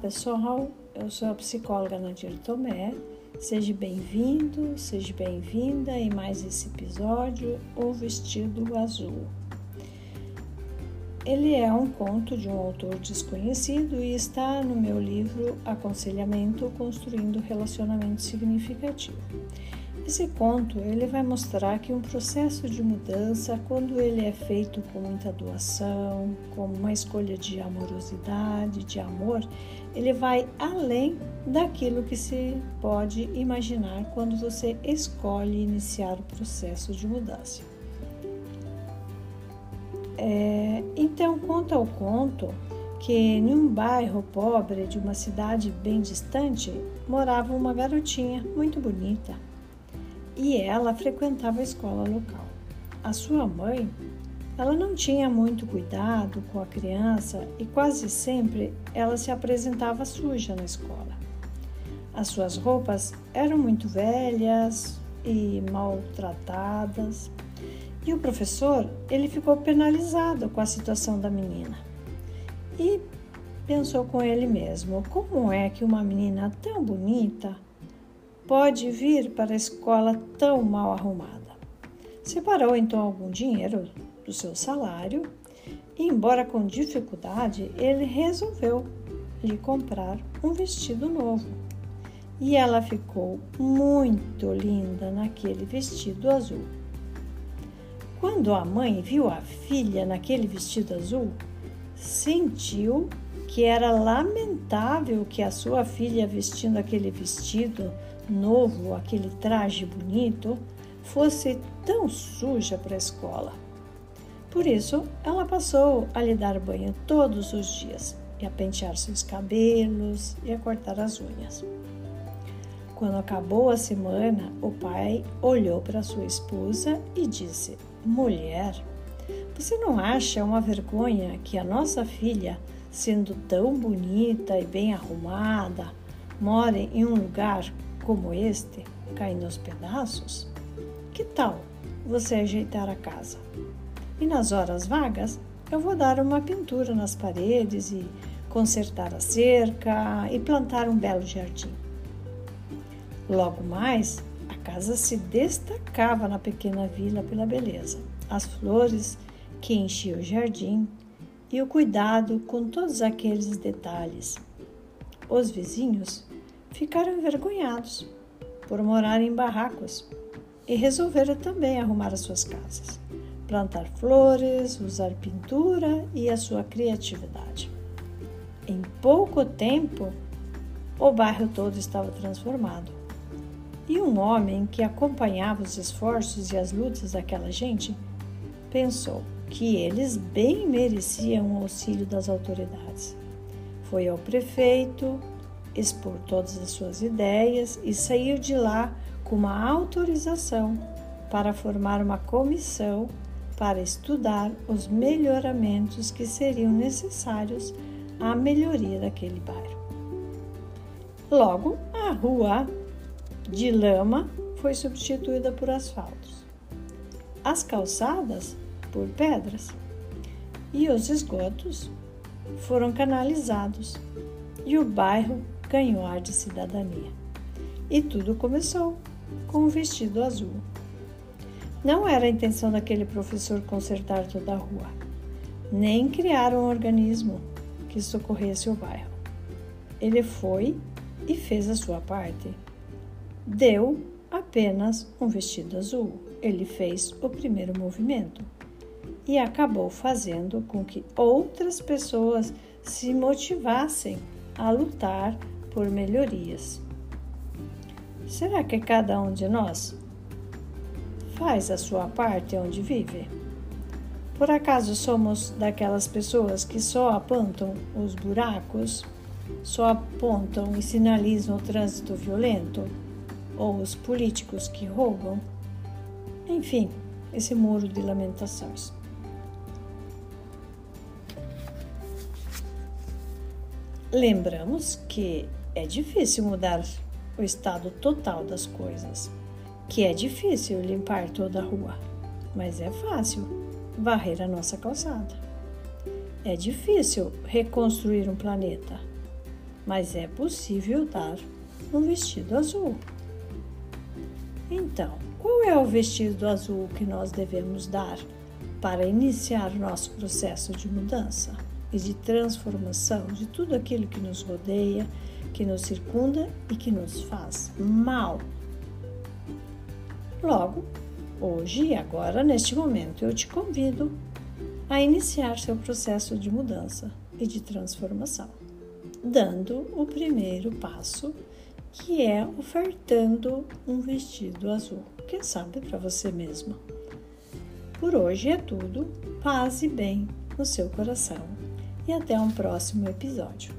pessoal, eu sou a psicóloga Nadir Tomé. Seja bem-vindo, seja bem-vinda em mais esse episódio, O Vestido Azul. Ele é um conto de um autor desconhecido e está no meu livro Aconselhamento Construindo Relacionamento Significativo. Esse conto ele vai mostrar que um processo de mudança, quando ele é feito com muita doação, com uma escolha de amorosidade, de amor, ele vai além daquilo que se pode imaginar quando você escolhe iniciar o processo de mudança. É, então, conta o conto que em um bairro pobre de uma cidade bem distante morava uma garotinha muito bonita e ela frequentava a escola local. A sua mãe, ela não tinha muito cuidado com a criança e quase sempre ela se apresentava suja na escola. As suas roupas eram muito velhas e maltratadas. E o professor, ele ficou penalizado com a situação da menina. E pensou com ele mesmo: como é que uma menina tão bonita pode vir para a escola tão mal arrumada. Separou então algum dinheiro do seu salário e, embora com dificuldade, ele resolveu lhe comprar um vestido novo. E ela ficou muito linda naquele vestido azul. Quando a mãe viu a filha naquele vestido azul, sentiu que era lamentável que a sua filha vestindo aquele vestido novo, aquele traje bonito, fosse tão suja para a escola. Por isso, ela passou a lhe dar banho todos os dias e a pentear seus cabelos e a cortar as unhas. Quando acabou a semana, o pai olhou para sua esposa e disse: Mulher, você não acha uma vergonha que a nossa filha, sendo tão bonita e bem arrumada, more em um lugar como este, caindo aos pedaços? Que tal você ajeitar a casa? E nas horas vagas, eu vou dar uma pintura nas paredes e consertar a cerca e plantar um belo jardim. Logo mais, a casa se destacava na pequena vila pela beleza, as flores que enchiam o jardim e o cuidado com todos aqueles detalhes. Os vizinhos ficaram envergonhados por morar em barracos e resolveram também arrumar as suas casas, plantar flores, usar pintura e a sua criatividade. Em pouco tempo, o bairro todo estava transformado. E um homem que acompanhava os esforços e as lutas daquela gente pensou que eles bem mereciam o auxílio das autoridades. Foi ao prefeito, expor todas as suas ideias e saiu de lá com uma autorização para formar uma comissão para estudar os melhoramentos que seriam necessários à melhoria daquele bairro. Logo, a rua de lama foi substituída por asfaltos, as calçadas por pedras e os esgotos foram canalizados e o bairro ganhou ar de cidadania. E tudo começou com o vestido azul. Não era a intenção daquele professor consertar toda a rua, nem criar um organismo que socorresse o bairro. Ele foi e fez a sua parte. Deu apenas um vestido azul. Ele fez o primeiro movimento e acabou fazendo com que outras pessoas se motivassem a lutar por melhorias. Será que cada um de nós faz a sua parte onde vive? Por acaso somos daquelas pessoas que só apontam os buracos, só apontam e sinalizam o trânsito violento? Ou os políticos que roubam? Enfim, esse muro de lamentações. Lembramos que é difícil mudar o estado total das coisas, que é difícil limpar toda a rua, mas é fácil varrer a nossa calçada. É difícil reconstruir um planeta, mas é possível dar um vestido azul. Então, qual é o vestido azul que nós devemos dar para iniciar nosso processo de mudança e de transformação de tudo aquilo que nos rodeia, que nos circunda e que nos faz mal? Logo, hoje e agora, neste momento, eu te convido a iniciar seu processo de mudança e de transformação, dando o primeiro passo, que é ofertando um vestido azul, quem sabe para você mesma. Por hoje é tudo, paz e bem no seu coração e até um próximo episódio.